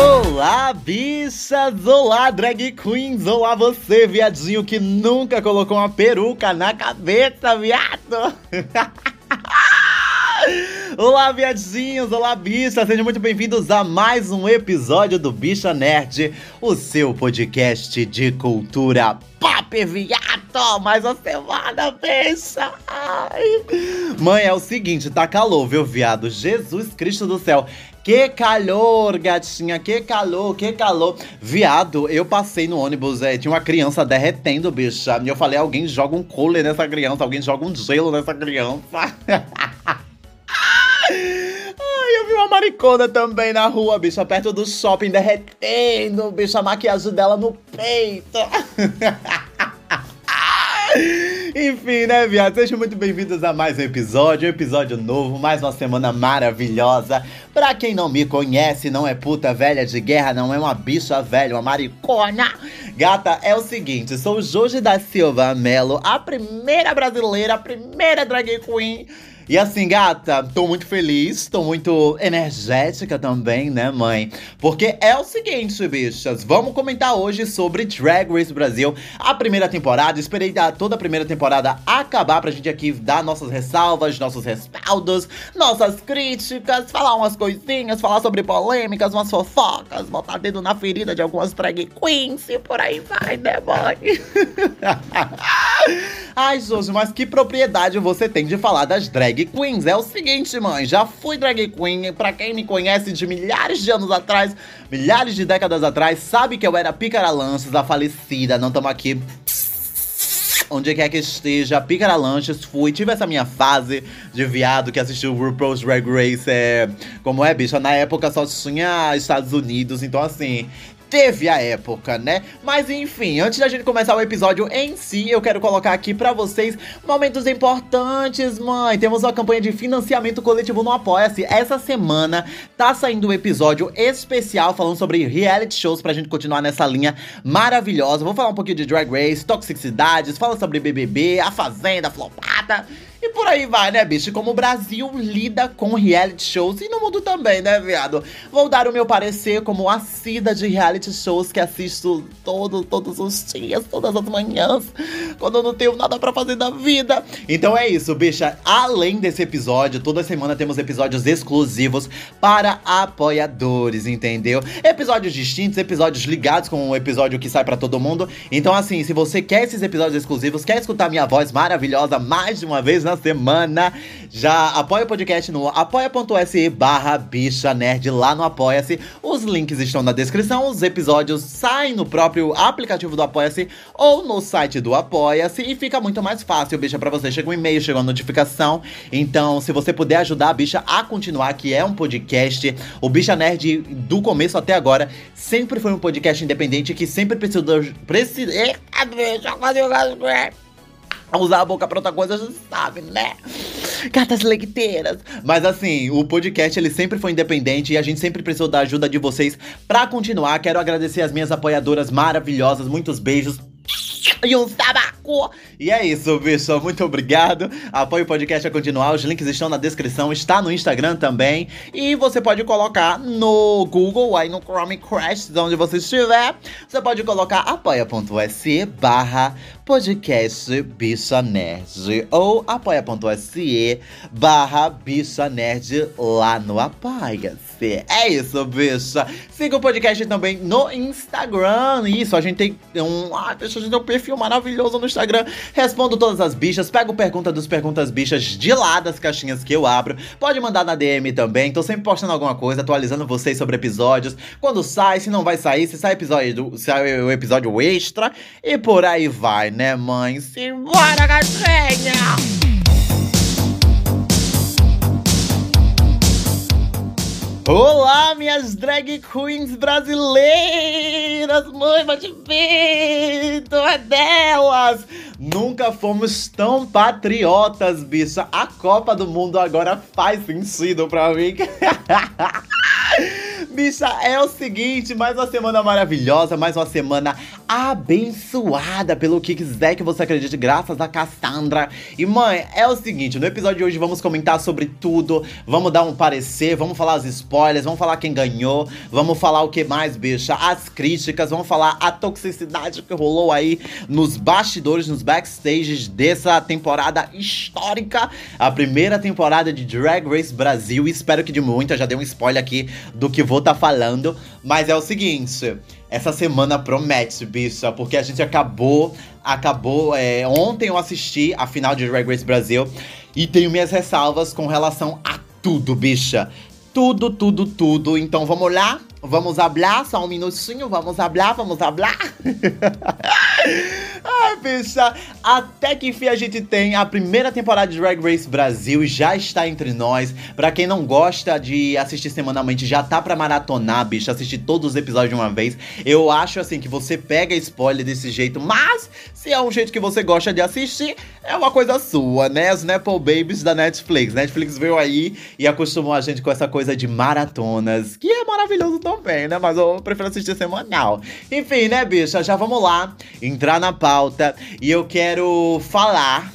Olá, bichas! Olá, drag queens! Olá, você, viadinho que nunca colocou uma peruca na cabeça, viado! Olá, viadinhos! Olá, bichas! Sejam muito bem-vindos a mais um episódio do Bicha Nerd, o seu podcast de cultura pop, viado! Mais uma semana, bicha! Ai. Mãe, é o seguinte, tá calor, viu, viado? Jesus Cristo do céu! Que calor, gatinha, que calor, que calor. Viado, eu passei no ônibus, é, tinha uma criança derretendo, bicha. E eu falei, alguém joga um cooler nessa criança, alguém joga um gelo nessa criança. Eu vi uma maricona também na rua, bicha, perto do shopping, derretendo, bicha, a maquiagem dela no peito. Enfim, né, viado? Sejam muito bem-vindos a mais um episódio, um episódio novo, mais uma semana maravilhosa. Pra quem não me conhece, não é puta velha de guerra, não é uma bicha velha, uma maricona. Gata, é o seguinte, sou Jorge da Silva Melo, a primeira brasileira, a primeira drag queen e assim, gata, tô muito feliz, tô muito energética também, né, mãe? Porque é o seguinte, bichas, vamos comentar hoje sobre Drag Race Brasil, a primeira temporada. Esperei dar toda a primeira temporada acabar pra gente aqui dar nossas ressalvas, nossos respaldos, nossas críticas, falar umas coisinhas, falar sobre polêmicas, umas fofocas, botar dedo na ferida de algumas drag queens e por aí vai, né, mãe? Ai, Jojo, mas que propriedade você tem de falar das drag queens? É o seguinte, mãe, já fui drag queen, pra quem me conhece de milhares de anos atrás, milhares de décadas atrás, sabe que eu era Pícara Lanches, a falecida, não tamo aqui onde quer que esteja, Pícara Lanches, fui, tive essa minha fase de viado que assistiu o RuPaul's Drag Race, é, como é, bicha, na época só tinha Estados Unidos, então assim, teve a época, né? Mas enfim, antes da gente começar o episódio em si, eu quero colocar aqui para vocês momentos importantes, mãe. Temos uma campanha de financiamento coletivo no Apoia-se. Essa semana tá saindo um episódio especial falando sobre reality shows pra gente continuar nessa linha maravilhosa. Vou falar um pouquinho de Drag Race, toxicidades, fala sobre BBB, a Fazenda, flopada. E por aí vai, né, bicho? Como o Brasil lida com reality shows e no mundo também, né, viado? Vou dar o meu parecer como assida de reality shows que assisto todo, todos os dias, todas as manhãs, quando eu não tenho nada para fazer da vida. Então é isso, bicha. Além desse episódio, toda semana temos episódios exclusivos para apoiadores, entendeu? Episódios distintos, episódios ligados com o episódio que sai para todo mundo. Então, assim, se você quer esses episódios exclusivos, quer escutar minha voz maravilhosa mais de uma vez na semana, já apoia o podcast no apoia.se barra bicha nerd lá no Apoia-se. Os links estão na descrição, os episódios saem no próprio aplicativo do Apoia-se ou no site do Apoia-se e fica muito mais fácil, bicha, para você. Chega um e-mail, chega uma notificação. Então, se você puder ajudar a bicha a continuar, que é um podcast, o Bicha Nerd do começo até agora sempre foi um podcast independente que sempre precisou. Precisa. Usar a boca pra outra coisa, você sabe, né? Gatas leiteiras. Mas assim, o podcast ele sempre foi independente e a gente sempre precisou da ajuda de vocês para continuar. Quero agradecer as minhas apoiadoras maravilhosas. Muitos beijos e um tabaco. E é isso, bicho. Muito obrigado. Apoie o podcast a continuar. Os links estão na descrição. Está no Instagram também. E você pode colocar no Google, aí no Chromecast, onde você estiver. Você pode colocar apoia.se barra podcast Bicha Nerd ou apoia.se barra Bicha Nerd lá no Apoia-se. É isso, bicha. Siga o podcast também no Instagram. Isso, a gente tem um. Ah, deixa a gente ter um perfil maravilhoso no Instagram. Respondo todas as bichas. Pego pergunta dos perguntas bichas de lá das caixinhas que eu abro. Pode mandar na DM também. Tô sempre postando alguma coisa, atualizando vocês sobre episódios. Quando sai, se não vai sair, se sai episódio, sai o episódio extra. E por aí vai, né, mãe? Simbora, gatinha! Olá, minhas drag queens brasileiras! Mãe, bate peito, é delas! Nunca fomos tão patriotas, bicha. A Copa do Mundo agora faz sentido pra mim. Bicha, é o seguinte, mais uma semana maravilhosa, mais uma semana abençoada pelo que quiser que você acredite, graças a Cassandra. E mãe, é o seguinte, no episódio de hoje vamos comentar sobre tudo, vamos dar um parecer, vamos falar as spoilers, vamos falar quem ganhou, vamos falar o que mais, bicha, as críticas, vamos falar a toxicidade que rolou aí nos bastidores, nos backstages dessa temporada histórica, a primeira temporada de Drag Race Brasil. Espero que de muita já dei um spoiler aqui do que vou estar tá falando, mas é o seguinte, essa semana promete, bicha, porque a gente acabou. Acabou. É, ontem eu assisti a final de Drag Race Brasil e tenho minhas ressalvas com relação a tudo, bicha. Tudo, tudo, tudo. Então vamos lá? Vamos hablar? Só um minutinho? Vamos hablar? Vamos hablar? Ai, bicha, até que enfim a gente tem a primeira temporada de Drag Race Brasil já está entre nós. Pra quem não gosta de assistir semanalmente, já tá pra maratonar, bicha, assistir todos os episódios de uma vez. Eu acho assim que você pega spoiler desse jeito, mas se é um jeito que você gosta de assistir, é uma coisa sua, né? Os Nepo Babies da Netflix. Netflix veio aí e acostumou a gente com essa coisa de maratonas, que é maravilhoso também, né? Mas eu prefiro assistir semanal. Enfim, né, bicha? Já vamos lá entrar na pauta e eu quero falar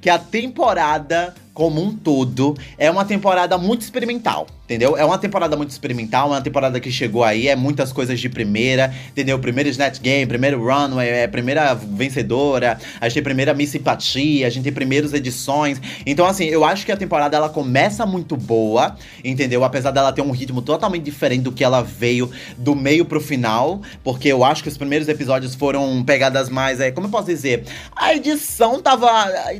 que a temporada como um todo é uma temporada muito experimental entendeu? É uma temporada muito experimental, uma temporada que chegou aí, é muitas coisas de primeira, entendeu? Primeiro Snatch Game, primeiro Runway, é primeira vencedora, a gente tem primeira Miss Simpatia, a gente tem primeiras edições. Então, assim, eu acho que a temporada ela começa muito boa, entendeu? Apesar dela ter um ritmo totalmente diferente do que ela veio do meio pro final, porque eu acho que os primeiros episódios foram pegadas mais, é, como eu posso dizer? A edição tava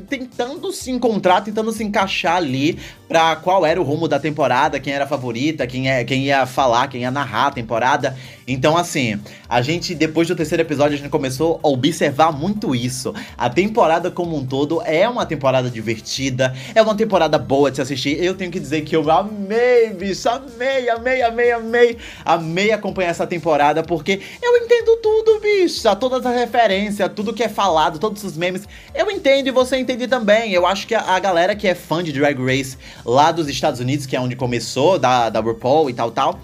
tentando se encontrar, tentando se encaixar ali pra qual era o rumo da temporada, quem era a favorita, quem, é, quem ia falar, quem ia narrar a temporada. Então, assim, a gente, depois do terceiro episódio, a gente começou a observar muito isso. A temporada como um todo é uma temporada divertida, é uma temporada boa de se assistir. Eu tenho que dizer que eu amei, bicho, amei, amei, amei, amei. Amei acompanhar essa temporada, porque eu entendo tudo, bicho. Todas as referências, tudo que é falado, todos os memes. Eu entendo e você entende também. Eu acho que a, a galera que é fã de Drag Race lá dos Estados Unidos, que é onde começou, da, da RuPaul e tal, tal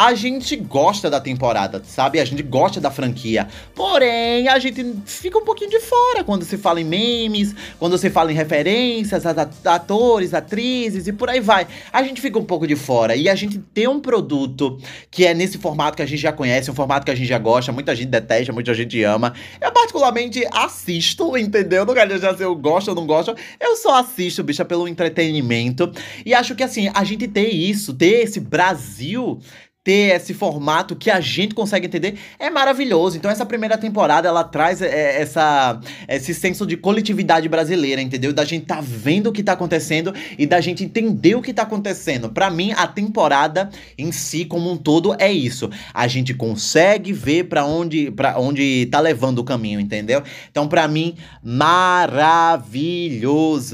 a gente gosta da temporada, sabe? A gente gosta da franquia. Porém, a gente fica um pouquinho de fora quando se fala em memes, quando se fala em referências, atores, atrizes e por aí vai. A gente fica um pouco de fora. E a gente tem um produto que é nesse formato que a gente já conhece, um formato que a gente já gosta, muita gente detesta, muita gente ama. Eu particularmente assisto, entendeu? Não quero dizer se eu gosto ou não gosto. Eu só assisto, bicha, pelo entretenimento. E acho que assim, a gente ter isso, ter esse Brasil ter esse formato que a gente consegue entender é maravilhoso. Então essa primeira temporada ela traz é, essa esse senso de coletividade brasileira, entendeu? Da gente tá vendo o que tá acontecendo e da gente entender o que tá acontecendo. Para mim a temporada em si como um todo é isso. A gente consegue ver para onde para onde tá levando o caminho, entendeu? Então para mim maravilhoso,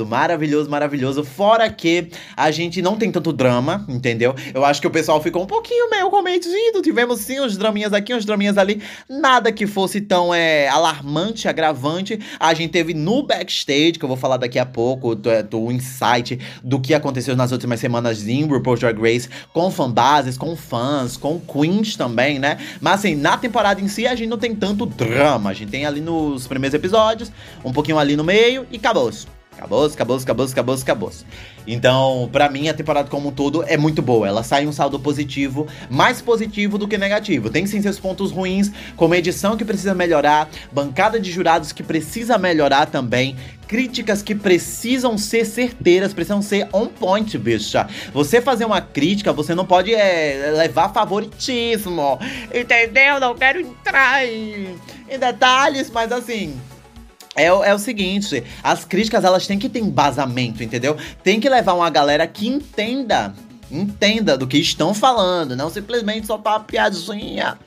maravilhoso, maravilhoso. Fora que a gente não tem tanto drama, entendeu? Eu acho que o pessoal ficou um pouquinho meio cometido. Tivemos sim uns draminhas aqui, uns draminhas ali. Nada que fosse tão é, alarmante, agravante. A gente teve no backstage, que eu vou falar daqui a pouco, do, é, do insight do que aconteceu nas últimas semanas em RuPaul's Drag Race, com fanbases, com fãs, com queens também, né? Mas assim, na temporada em si, a gente não tem tanto drama. A gente tem ali nos primeiros episódios, um pouquinho ali no meio e acabou-se. Acabou, acabou, acabou, acabou, acabou. Então, para mim, a temporada como um todo é muito boa. Ela sai um saldo positivo, mais positivo do que negativo. Tem sim seus pontos ruins, como edição que precisa melhorar, bancada de jurados que precisa melhorar também, críticas que precisam ser certeiras, precisam ser on point, bicha. Você fazer uma crítica, você não pode é, levar favoritismo, entendeu? Não quero entrar em, em detalhes, mas assim é, é, o seguinte, as críticas elas têm que ter embasamento, entendeu? Tem que levar uma galera que entenda, entenda do que estão falando, não simplesmente soltar uma piadinha,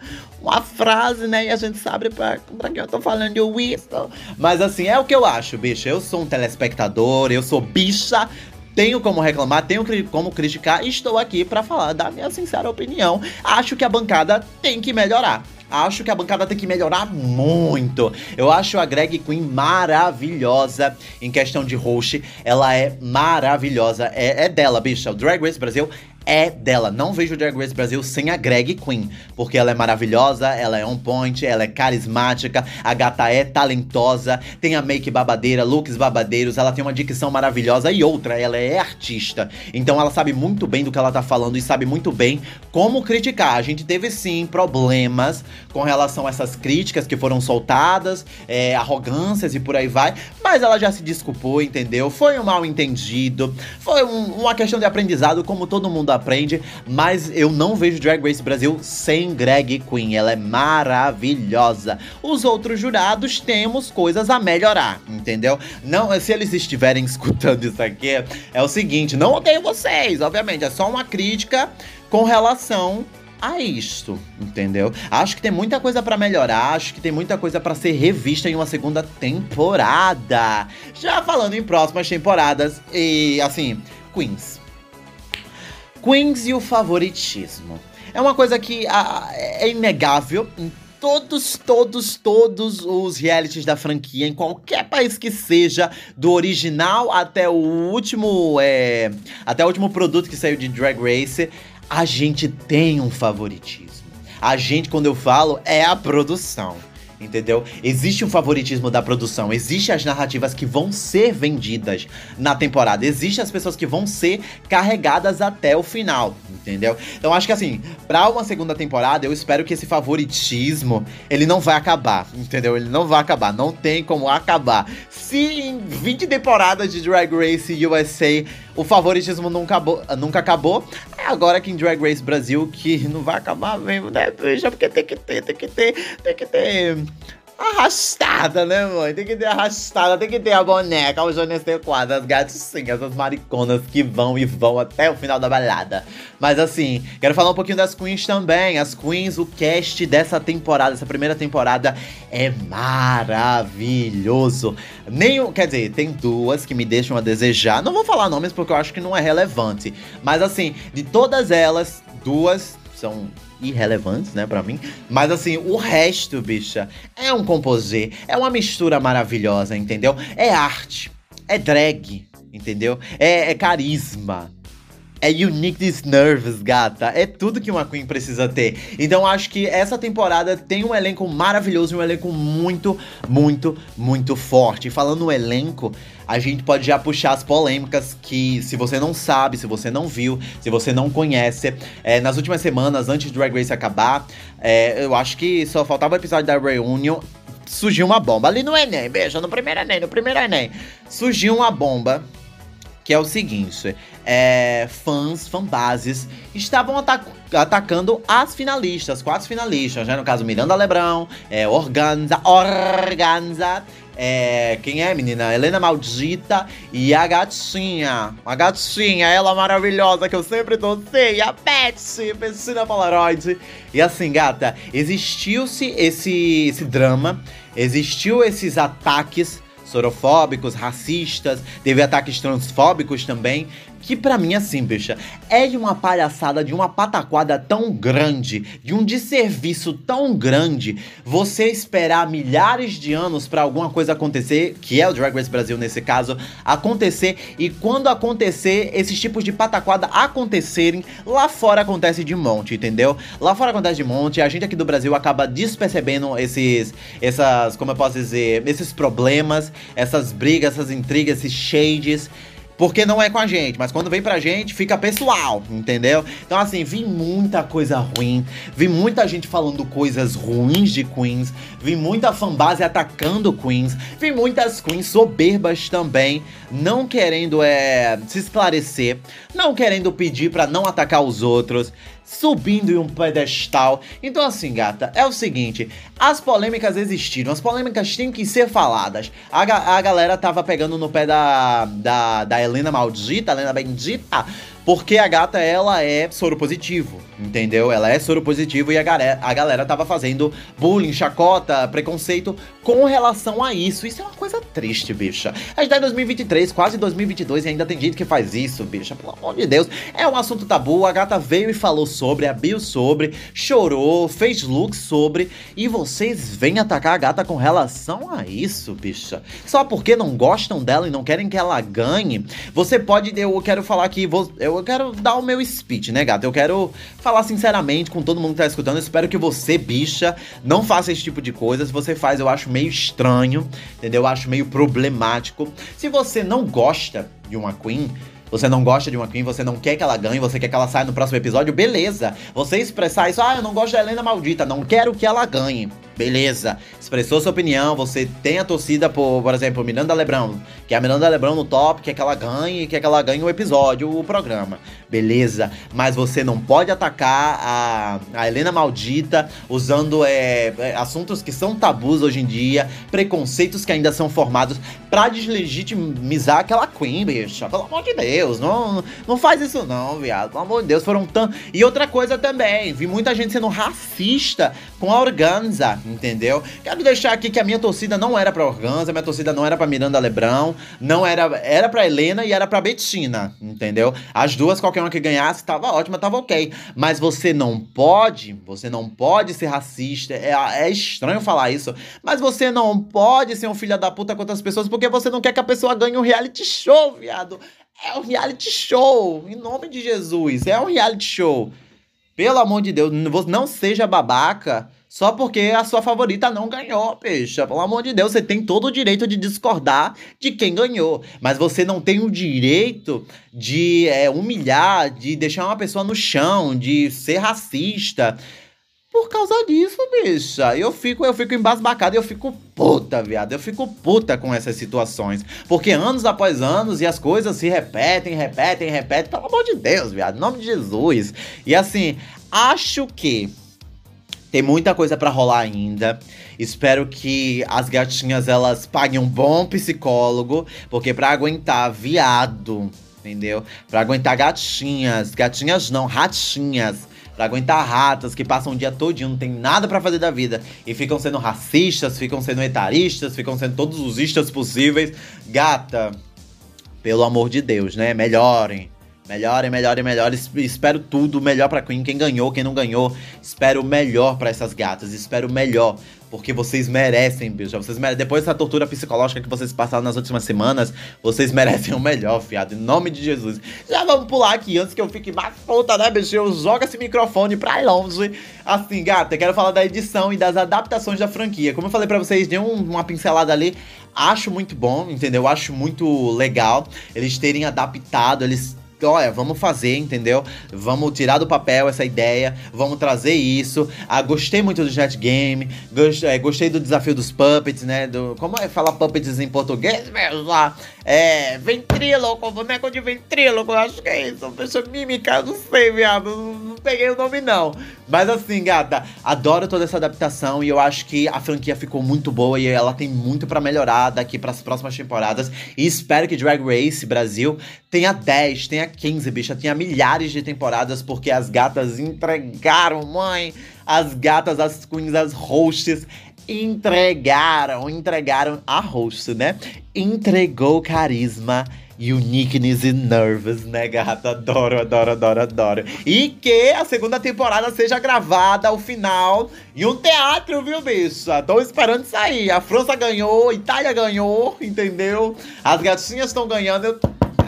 uma frase, né? E a gente sabe pra, pra que eu tô falando de Winston. Mas assim, é o que eu acho, bicho. Eu sou um telespectador, eu sou bicha, tenho como reclamar, tenho como criticar e estou aqui para falar da minha sincera opinião. Acho que a bancada tem que melhorar. Acho que a bancada tem que melhorar muito. Eu acho a Greg Queen maravilhosa em questão de host. Ela é maravilhosa. É, é dela, bicha. O Drag Race Brasil é dela. Não vejo Drag Race Brasil sem a Greg Queen, porque ela é maravilhosa, ela é on point, ela é carismática, a gata é talentosa, tem a make babadeira, looks babadeiros, ela tem uma dicção maravilhosa e outra, ela é artista. Então ela sabe muito bem do que ela tá falando e sabe muito bem como criticar. A gente teve sim problemas com relação a essas críticas que foram soltadas, é, arrogâncias e por aí vai, mas ela já se desculpou, entendeu? Foi um mal entendido, foi um, uma questão de aprendizado, como todo mundo aprende, mas eu não vejo Drag Race Brasil sem Greg Queen, ela é maravilhosa. Os outros jurados temos coisas a melhorar, entendeu? Não, se eles estiverem escutando isso aqui, é o seguinte, não odeio vocês, obviamente, é só uma crítica com relação a isto, entendeu? Acho que tem muita coisa para melhorar, acho que tem muita coisa para ser revista em uma segunda temporada. Já falando em próximas temporadas e assim, Queens. Queens e o favoritismo. É uma coisa que a, é inegável em todos, todos, todos os realities da franquia, em qualquer país que seja, do original até o último, é, até o último produto que saiu de Drag Race, a gente tem um favoritismo. A gente, quando eu falo, é a produção. Entendeu? Existe um favoritismo da produção, existe as narrativas que vão ser vendidas na temporada, existe as pessoas que vão ser carregadas até o final, entendeu? Então acho que assim, para uma segunda temporada, eu espero que esse favoritismo, ele não vai acabar, entendeu? Ele não vai acabar, não tem como acabar. Se em 20 temporadas de Drag Race USA o favoritismo nunca acabou, nunca acabou. É agora que em Drag Race Brasil que não vai acabar mesmo, né? Porque tem que ter, tem que ter, tem que ter arrastada, né, mãe? Tem que ter arrastada, tem que ter a boneca, o Jonas T4, as gatinhas, as mariconas que vão e vão até o final da balada. Mas assim, quero falar um pouquinho das queens também. As queens, o cast dessa temporada, essa primeira temporada é maravilhoso. Nenhum, quer dizer, tem duas que me deixam a desejar. Não vou falar nomes porque eu acho que não é relevante. Mas assim, de todas elas, duas são irrelevantes, né, para mim. Mas assim, o resto, bicha, é um composê, é uma mistura maravilhosa, entendeu? É arte, é drag, entendeu? É, é carisma. É uniqueness nerves, gata. É tudo que uma Queen precisa ter. Então acho que essa temporada tem um elenco maravilhoso, um elenco muito, muito, muito forte. E falando no elenco, a gente pode já puxar as polêmicas que, se você não sabe, se você não viu, se você não conhece, é, nas últimas semanas, antes do Drag Race acabar, é, eu acho que só faltava o episódio da Reunion. Surgiu uma bomba ali no Enem, beijo, no primeiro Enem, no primeiro Enem. Surgiu uma bomba que é o seguinte: é, fãs, fanbases, estavam atacando as finalistas, quatro finalistas, né? No caso, Miranda Lebrão, é, Organza, Organza, é, quem é, menina? Helena Maldita e a gatinha. A gatinha, ela maravilhosa que eu sempre torcei, a Betsy, Pessina Polaroid. E assim, gata, existiu-se esse, esse drama, existiu esses ataques sorofóbicos, racistas, teve ataques transfóbicos também, que para mim, assim, bicha, é de uma palhaçada, de uma pataquada tão grande, de um desserviço tão grande, você esperar milhares de anos para alguma coisa acontecer, que é o Drag Race Brasil nesse caso, acontecer, e quando acontecer, esses tipos de pataquada acontecerem, lá fora acontece de monte, entendeu? Lá fora acontece de monte, a gente aqui do Brasil acaba despercebendo esses, essas, como eu posso dizer, esses problemas, essas brigas, essas intrigas, esses shades, porque não é com a gente, mas quando vem pra gente, fica pessoal, entendeu? Então, assim, vi muita coisa ruim, vi muita gente falando coisas ruins de Queens, vi muita fanbase atacando Queens, vi muitas Queens soberbas também, não querendo é, se esclarecer, não querendo pedir para não atacar os outros subindo em um pedestal. Então, assim, gata, é o seguinte: as polêmicas existiram, as polêmicas têm que ser faladas. A, a galera tava pegando no pé da, da, da Helena Maldita, Helena Bendita, porque a gata, ela é soro positivo, entendeu? Ela é soro positivo e a galera, a galera tava fazendo bullying, chacota, preconceito com relação a isso. Isso é uma coisa triste, bicha. A gente tá em 2023, quase 2022 e ainda tem gente que faz isso, bicha. Pelo amor de Deus. É um assunto tabu, a gata veio e falou sobre, abriu sobre, chorou, fez look sobre e vocês vêm atacar a gata com relação a isso, bicha. Só porque não gostam dela e não querem que ela ganhe. Você pode, eu quero falar que eu eu quero dar o meu speech, né, gata? Eu quero falar sinceramente com todo mundo que tá escutando. Eu espero que você, bicha, não faça esse tipo de coisa. Se você faz, eu acho meio estranho, entendeu? Eu acho meio problemático. Se você não gosta de uma Queen, você não gosta de uma Queen, você não quer que ela ganhe, você quer que ela saia no próximo episódio, beleza. Você expressar isso, ah, eu não gosto da Helena Maldita, não quero que ela ganhe. Beleza, expressou sua opinião, você tem a torcida por, por exemplo, Miranda Lebrão, que é a Miranda Lebrão no top, quer que ela ganhe, quer que ela ganhe o episódio, o programa. Beleza, mas você não pode atacar a, a Helena Maldita usando é, é, assuntos que são tabus hoje em dia, preconceitos que ainda são formados pra deslegitimizar aquela Queen, bicha. Pelo amor de Deus, não, não faz isso não, viado. Pelo amor de Deus, foram tão. E outra coisa também, vi muita gente sendo racista com a Organza entendeu? Quero deixar aqui que a minha torcida não era pra Organza, minha torcida não era pra Miranda Lebrão, não era, era pra Helena e era pra Betina, entendeu? As duas, qualquer uma que ganhasse, tava ótima, tava ok. Mas você não pode, você não pode ser racista, é, é estranho falar isso, mas você não pode ser um filho da puta com outras pessoas porque você não quer que a pessoa ganhe um reality show, viado. É um reality show, em nome de Jesus, é um reality show. Pelo amor de Deus, não seja babaca só porque a sua favorita não ganhou, peixe. Pelo amor de Deus, você tem todo o direito de discordar de quem ganhou. Mas você não tem o direito de é, humilhar, de deixar uma pessoa no chão, de ser racista. Por causa disso, bicha. Eu fico, eu fico embasbacado eu fico puta, viado. Eu fico puta com essas situações. Porque anos após anos e as coisas se repetem, repetem, repetem. Pelo amor de Deus, viado. Em nome de Jesus. E assim, acho que tem muita coisa para rolar ainda. Espero que as gatinhas elas paguem um bom psicólogo, porque para aguentar viado, entendeu? Para aguentar gatinhas, gatinhas não, ratinhas, para aguentar ratas que passam o dia todinho, não tem nada para fazer da vida e ficam sendo racistas, ficam sendo etaristas, ficam sendo todos os istas possíveis. Gata, pelo amor de Deus, né? Melhorem. Melhorem, melhorem, melhorem. Espero tudo melhor pra Queen. Quem ganhou, quem não ganhou. Espero o melhor para essas gatas. Espero o melhor. Porque vocês merecem, bicho. Vocês merecem. Depois dessa tortura psicológica que vocês passaram nas últimas semanas, vocês merecem o melhor, fiado. Em nome de Jesus. Já vamos pular aqui antes que eu fique mais puta, né, bicho? Eu jogo esse microfone pra longe. Assim, gata, quero falar da edição e das adaptações da franquia. Como eu falei pra vocês, dei um, uma pincelada ali. Acho muito bom, entendeu? Acho muito legal eles terem adaptado, eles olha, vamos fazer, entendeu? Vamos tirar do papel essa ideia, vamos trazer isso. Ah, gostei muito do Jet Game, gostei, é, gostei do desafio dos puppets, né? Do, como é falar puppets em português? Lá, é, ventríloco, boneco de ventríloco, acho que é isso. Deixa mímica, não sei, viado, não, não peguei o nome não. Mas assim, gata, adoro toda essa adaptação e eu acho que a franquia ficou muito boa e ela tem muito para melhorar daqui para as próximas temporadas. E espero que Drag Race Brasil tenha 10, tenha 15, bicha, tenha milhares de temporadas, porque as gatas entregaram, mãe. As gatas, as queens, as hosts entregaram, entregaram a host, né? Entregou carisma uniqueness e nervous, né, gata? Adoro, adoro, adoro, adoro. E que a segunda temporada seja gravada ao final em um teatro, viu, bicha? Tô esperando sair. A França ganhou, a Itália ganhou, entendeu? As gatinhas estão ganhando. Eu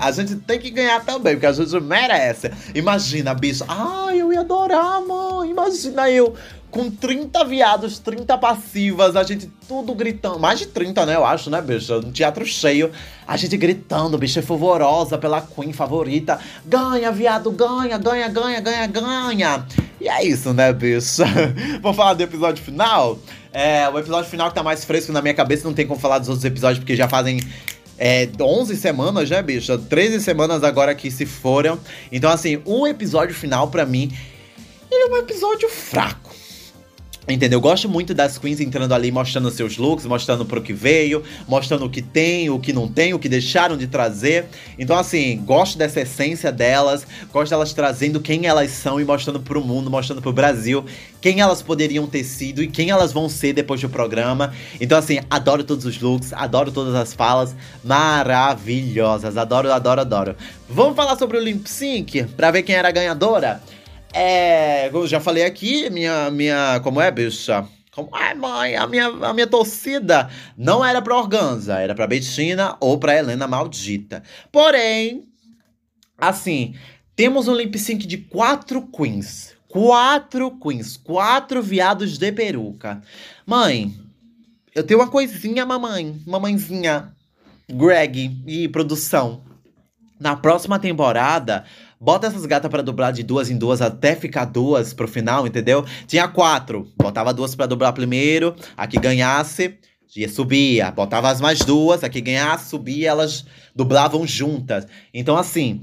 a gente tem que ganhar também, porque a gente merece. Imagina, bicho. Ai, eu ia adorar, mãe. Imagina eu com 30 viados, 30 passivas, a gente tudo gritando. Mais de 30, né, eu acho, né, bicho? Um teatro cheio. A gente gritando, bicho, é fervorosa pela Queen favorita. Ganha, viado, ganha, ganha, ganha, ganha, ganha. E é isso, né, bicho? Vamos falar do episódio final? É, o episódio final que tá mais fresco na minha cabeça, não tem como falar dos outros episódios, porque já fazem é, 11 semanas, né, bicho? 13 semanas agora que se foram. Então, assim, o episódio final, para mim, ele é um episódio fraco. Entendeu? Eu gosto muito das queens entrando ali, mostrando seus looks, mostrando pro que veio, mostrando o que tem, o que não tem, o que deixaram de trazer. Então, assim, gosto dessa essência delas, gosto delas trazendo quem elas são e mostrando pro mundo, mostrando pro Brasil quem elas poderiam ter sido e quem elas vão ser depois do programa. Então, assim, adoro todos os looks, adoro todas as falas maravilhosas. Adoro, adoro, adoro. Vamos falar sobre o Limp Sync pra ver quem era a ganhadora? É, eu já falei aqui, minha, minha, como é, bicha? Como é, mãe? A minha, a minha torcida não era pra Organza, era pra Betina ou pra Helena Maldita. Porém, assim, Temos um lip sync de quatro queens. Quatro queens. Quatro viados de peruca. Mãe, eu tenho uma coisinha, mamãe. Mamãezinha. Greg e produção. Na próxima temporada, bota essas gatas para dublar de duas em duas até ficar duas pro final, entendeu? Tinha quatro. Botava duas para dublar primeiro. A que ganhasse, ia subia. Botava as mais duas. A que ganhasse, subia. Elas dublavam juntas. Então, assim,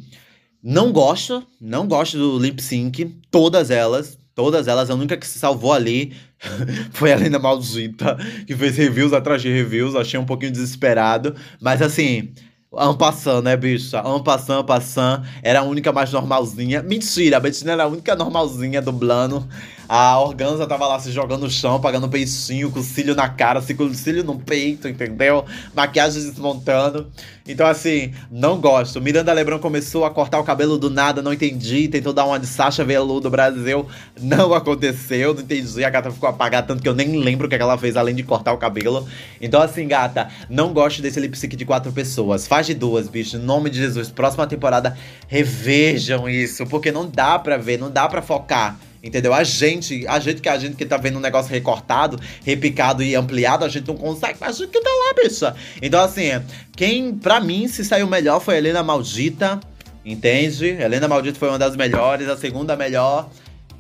não gosto. Não gosto do lip sync. Todas elas. Todas elas, a única que se salvou ali foi a Helena Maldita, que fez reviews atrás de reviews. Achei um pouquinho desesperado. Mas assim, Ampassando, né, bicha? Ampassando, passando. Era a única mais normalzinha. Mentira, a Betina era a única normalzinha dublando. A Organza tava lá se jogando no chão, pagando peixinho, com cílio na cara, com cílio no peito, entendeu? Maquiagem desmontando. Então, assim, não gosto. Miranda Lebrão começou a cortar o cabelo do nada, não entendi. Tentou dar uma de Sasha Veludo do Brasil. Não aconteceu, não entendi. A gata ficou apagada, tanto que eu nem lembro o que ela fez além de cortar o cabelo. Então, assim, gata, não gosto desse lip sync de quatro pessoas. Faz de duas, bicho. Em nome de Jesus. Próxima temporada, revejam isso. Porque não dá pra ver, não dá pra focar Entendeu? A gente, a gente que a gente que tá vendo um negócio recortado, repicado e ampliado, a gente não consegue, mas a gente que tá lá, bicha. Então, assim, quem pra mim se saiu melhor foi a Helena Maldita, entende? Helena Maldita foi uma das melhores, a segunda melhor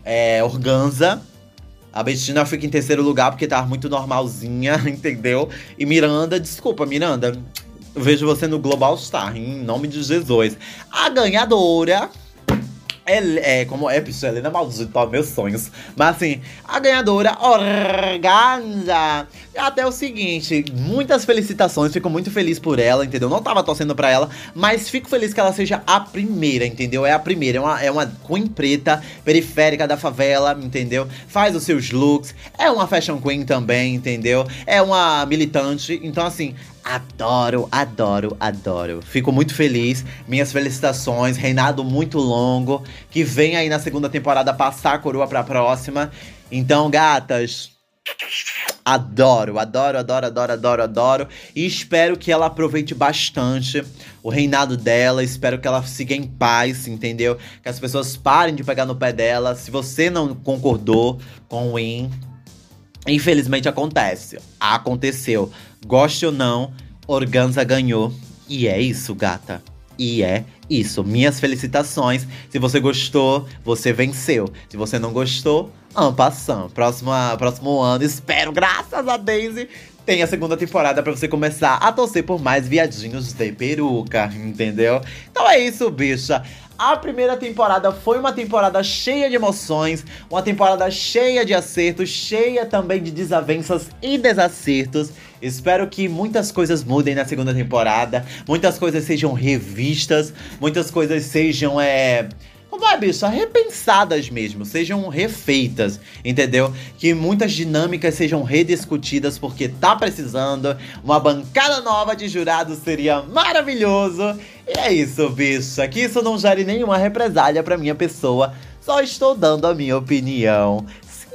é Organza. A Bettina fica em terceiro lugar porque tava muito normalzinha, entendeu? E Miranda, desculpa, Miranda, vejo você no Global Star, em nome de Jesus. A ganhadora é, é, como é, bicho, Helena Maldita, meus sonhos. Mas assim, a ganhadora Organza. Até o seguinte, muitas felicitações, fico muito feliz por ela, entendeu? Não tava torcendo pra ela, mas fico feliz que ela seja a primeira, entendeu? É a primeira, é uma, é uma queen preta, periférica da favela, entendeu? Faz os seus looks, é uma fashion queen também, entendeu? É uma militante, então assim, Adoro, adoro, adoro. Fico muito feliz. Minhas felicitações. Reinado muito longo. Que vem aí na segunda temporada passar a coroa pra próxima. Então, gatas. Adoro, adoro, adoro, adoro, adoro, adoro. E espero que ela aproveite bastante o reinado dela. Espero que ela siga em paz, entendeu? Que as pessoas parem de pegar no pé dela. Se você não concordou com o Win, Infelizmente acontece. Aconteceu. Goste ou não, Organza ganhou. E é isso, gata. E é isso. Minhas felicitações. Se você gostou, você venceu. Se você não gostou, ampassam. Próximo, próximo ano, espero, graças a Daisy, tem a segunda temporada para você começar a torcer por mais viadinhos de peruca, entendeu? Então é isso, bicha. A primeira temporada foi uma temporada cheia de emoções, uma temporada cheia de acertos, cheia também de desavenças e desacertos. Espero que muitas coisas mudem na segunda temporada, muitas coisas sejam revistas, muitas coisas sejam é vai, bicho, repensadas mesmo, sejam refeitas, entendeu? Que muitas dinâmicas sejam rediscutidas, porque tá precisando. Uma bancada nova de jurados seria maravilhoso. E é isso, bicha. Que isso não gere nenhuma represália pra minha pessoa. Só estou dando a minha opinião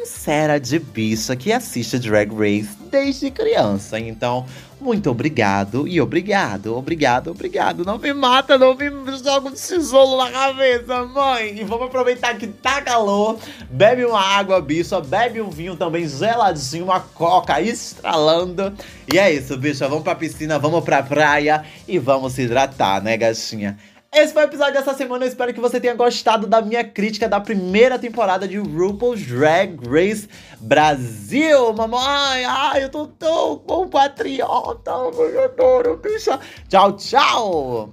sincera de bicha que assiste Drag Race desde criança. Então, muito obrigado e obrigado, obrigado, obrigado. Não me mata, não me joga um tijolo na cabeça, mãe. E vamos aproveitar que tá calor. Bebe uma água, bicha. Bebe um vinho também geladinho, uma coca estralando. E é isso, bicha. Vamos pra piscina, vamos pra praia e vamos se hidratar, né, gatinha? Esse foi o episódio dessa semana. Eu espero que você tenha gostado da minha crítica da primeira temporada de RuPaul's Drag Race Brasil. Mamãe, ai, eu tô tão compatriota. Eu adoro, bicha. Tchau, tchau.